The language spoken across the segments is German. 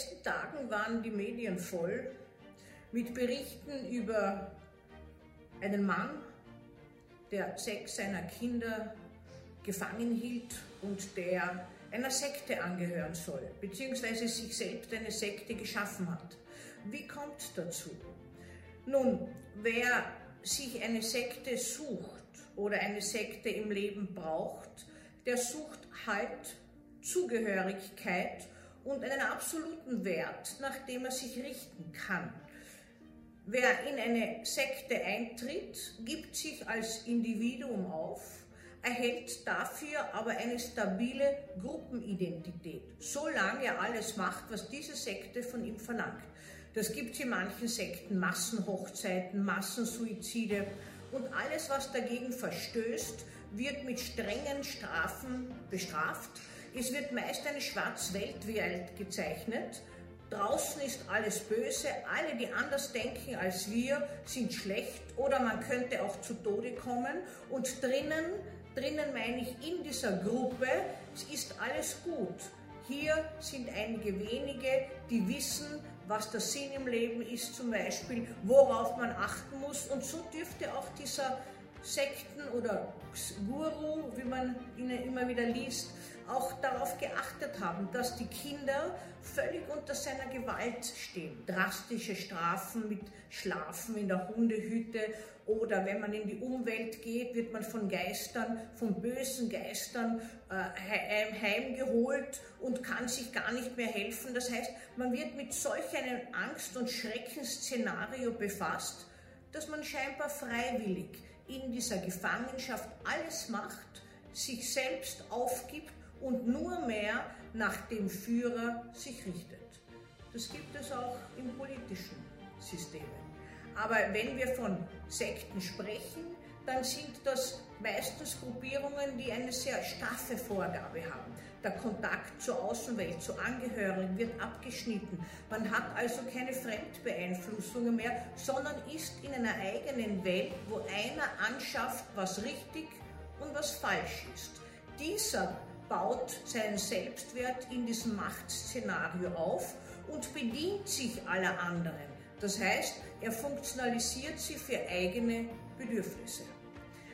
letzten Tagen waren die Medien voll mit Berichten über einen Mann, der sechs seiner Kinder gefangen hielt und der einer Sekte angehören soll, beziehungsweise sich selbst eine Sekte geschaffen hat. Wie kommt dazu? Nun, wer sich eine Sekte sucht oder eine Sekte im Leben braucht, der sucht halt Zugehörigkeit und einen absoluten Wert, nach dem er sich richten kann. Wer in eine Sekte eintritt, gibt sich als Individuum auf, erhält dafür aber eine stabile Gruppenidentität, solange er alles macht, was diese Sekte von ihm verlangt. Das gibt es in manchen Sekten, Massenhochzeiten, Massensuizide und alles, was dagegen verstößt, wird mit strengen Strafen bestraft. Es wird meist eine Schwarzweltwelt gezeichnet. Draußen ist alles böse, alle, die anders denken als wir, sind schlecht oder man könnte auch zu Tode kommen. Und drinnen, drinnen meine ich in dieser Gruppe, ist alles gut. Hier sind einige wenige, die wissen, was der Sinn im Leben ist zum Beispiel, worauf man achten muss. Und so dürfte auch dieser Sekten- oder Guru, wie man ihn immer wieder liest, auch darauf geachtet haben, dass die Kinder völlig unter seiner Gewalt stehen. Drastische Strafen mit Schlafen in der Hundehütte oder wenn man in die Umwelt geht, wird man von Geistern, von bösen Geistern äh, heimgeholt und kann sich gar nicht mehr helfen. Das heißt, man wird mit solch einem Angst- und Schreckensszenario befasst, dass man scheinbar freiwillig in dieser Gefangenschaft alles macht, sich selbst aufgibt und nur mehr nach dem Führer sich richtet. Das gibt es auch im politischen System. Aber wenn wir von Sekten sprechen, dann sind das meistens Gruppierungen, die eine sehr straffe Vorgabe haben. Der Kontakt zur Außenwelt, zu Angehörigen wird abgeschnitten. Man hat also keine Fremdbeeinflussungen mehr, sondern ist in einer eigenen Welt, wo einer anschafft, was richtig und was falsch ist. Dieser baut seinen Selbstwert in diesem Machtszenario auf und bedient sich aller anderen. Das heißt, er funktionalisiert sie für eigene Bedürfnisse.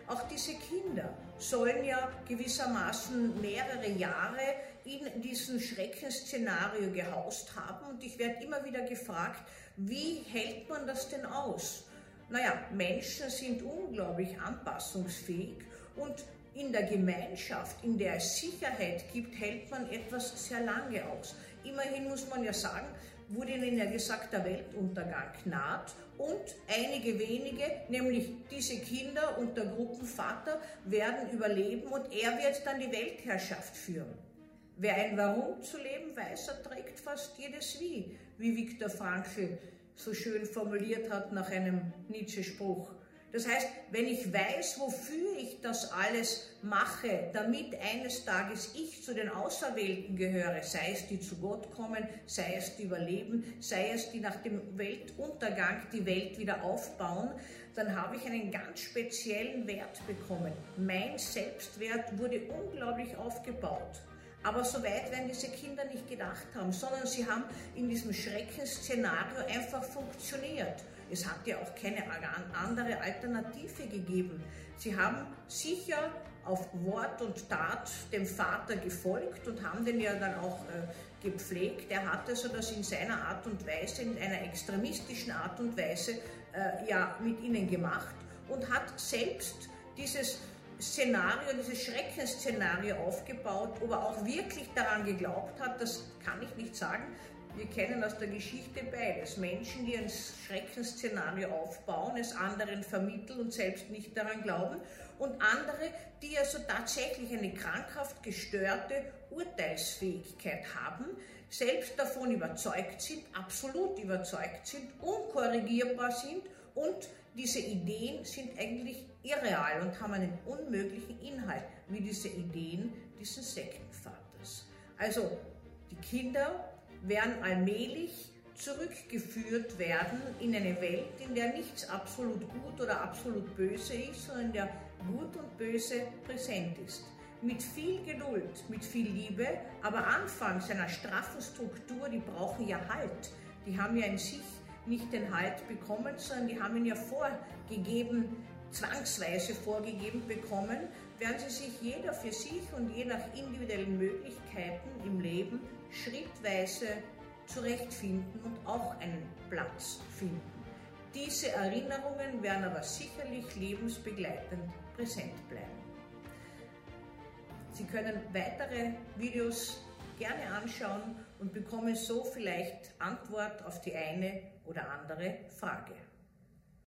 Auch diese Kinder sollen ja gewissermaßen mehrere Jahre in diesem Schreckensszenario gehaust haben und ich werde immer wieder gefragt, wie hält man das denn aus? Naja, Menschen sind unglaublich anpassungsfähig und in der Gemeinschaft, in der es Sicherheit gibt, hält man etwas sehr lange aus. Immerhin muss man ja sagen, wurde ihnen ja gesagt, der Weltuntergang naht und einige wenige, nämlich diese Kinder und der Gruppenvater, werden überleben und er wird dann die Weltherrschaft führen. Wer ein Warum zu leben weiß, erträgt fast jedes Wie, wie Viktor Frankl so schön formuliert hat nach einem Nietzsche-Spruch. Das heißt, wenn ich weiß, wofür ich das alles mache, damit eines Tages ich zu den Auserwählten gehöre, sei es die zu Gott kommen, sei es die überleben, sei es die nach dem Weltuntergang die Welt wieder aufbauen, dann habe ich einen ganz speziellen Wert bekommen. Mein Selbstwert wurde unglaublich aufgebaut. Aber so weit werden diese Kinder nicht gedacht haben, sondern sie haben in diesem Schreckensszenario einfach funktioniert. Es hat ja auch keine andere Alternative gegeben. Sie haben sicher auf Wort und Tat dem Vater gefolgt und haben den ja dann auch äh, gepflegt. Er hat also das in seiner Art und Weise, in einer extremistischen Art und Weise äh, ja mit ihnen gemacht und hat selbst dieses Szenario, dieses Schreckensszenario aufgebaut. Ob er auch wirklich daran geglaubt hat, das kann ich nicht sagen. Wir kennen aus der Geschichte beides. Menschen, die ein Schreckensszenario aufbauen, es anderen vermitteln und selbst nicht daran glauben. Und andere, die also tatsächlich eine krankhaft gestörte Urteilsfähigkeit haben, selbst davon überzeugt sind, absolut überzeugt sind, unkorrigierbar sind und diese Ideen sind eigentlich irreal und haben einen unmöglichen Inhalt, wie diese Ideen dieses Sektenvaters. Also die Kinder werden allmählich zurückgeführt werden in eine Welt, in der nichts absolut gut oder absolut böse ist, sondern in der gut und böse präsent ist. mit viel Geduld, mit viel Liebe, aber anfangs einer straffen Struktur, die brauchen ja Halt. Die haben ja in sich nicht den Halt bekommen, sondern die haben ihn ja vorgegeben, zwangsweise vorgegeben bekommen, werden sie sich jeder für sich und je nach individuellen Möglichkeiten im Leben schrittweise zurechtfinden und auch einen Platz finden. Diese Erinnerungen werden aber sicherlich lebensbegleitend präsent bleiben. Sie können weitere Videos gerne anschauen und bekommen so vielleicht Antwort auf die eine oder andere Frage.